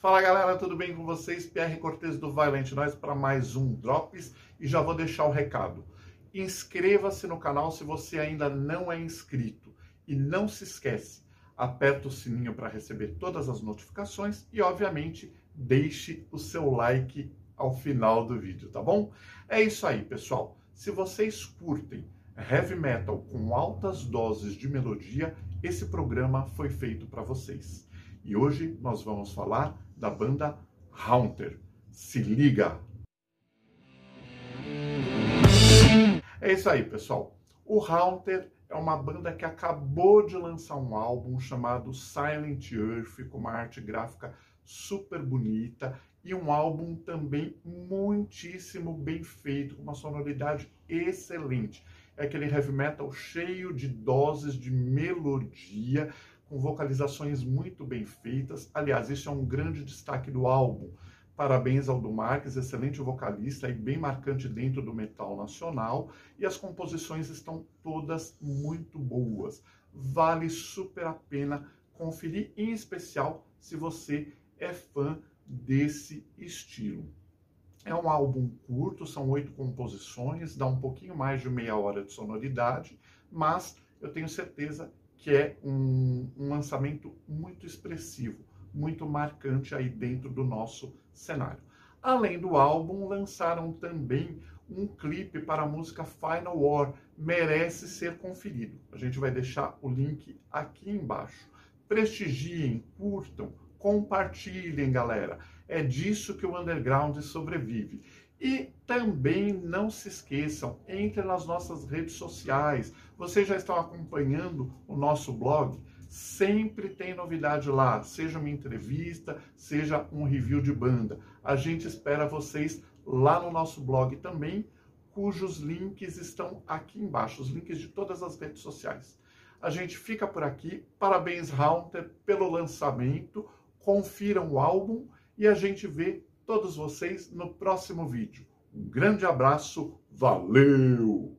Fala galera, tudo bem com vocês? Pierre Cortes do Violent Noise para mais um Drops e já vou deixar o recado. Inscreva-se no canal se você ainda não é inscrito e não se esquece, aperta o sininho para receber todas as notificações e obviamente deixe o seu like ao final do vídeo, tá bom? É isso aí, pessoal. Se vocês curtem heavy metal com altas doses de melodia, esse programa foi feito para vocês. E hoje nós vamos falar da banda Haunter. Se liga! É isso aí, pessoal. O Haunter é uma banda que acabou de lançar um álbum chamado Silent Earth, com uma arte gráfica super bonita e um álbum também muitíssimo bem feito, com uma sonoridade excelente. É aquele heavy metal cheio de doses de melodia, com vocalizações muito bem feitas. Aliás, isso é um grande destaque do álbum. Parabéns ao Marques, excelente vocalista e bem marcante dentro do metal nacional. E as composições estão todas muito boas. Vale super a pena conferir, em especial se você é fã desse estilo. É um álbum curto, são oito composições, dá um pouquinho mais de meia hora de sonoridade, mas eu tenho certeza que é um, um lançamento muito expressivo, muito marcante aí dentro do nosso cenário. Além do álbum, lançaram também um clipe para a música Final War, merece ser conferido. A gente vai deixar o link aqui embaixo. Prestigiem, curtam, compartilhem, galera. É disso que o underground sobrevive. E também não se esqueçam, entre nas nossas redes sociais. Vocês já estão acompanhando o nosso blog? Sempre tem novidade lá, seja uma entrevista, seja um review de banda. A gente espera vocês lá no nosso blog também, cujos links estão aqui embaixo, os links de todas as redes sociais. A gente fica por aqui. Parabéns, Haunter, pelo lançamento. Confiram o álbum e a gente vê todos vocês no próximo vídeo. Um grande abraço, valeu!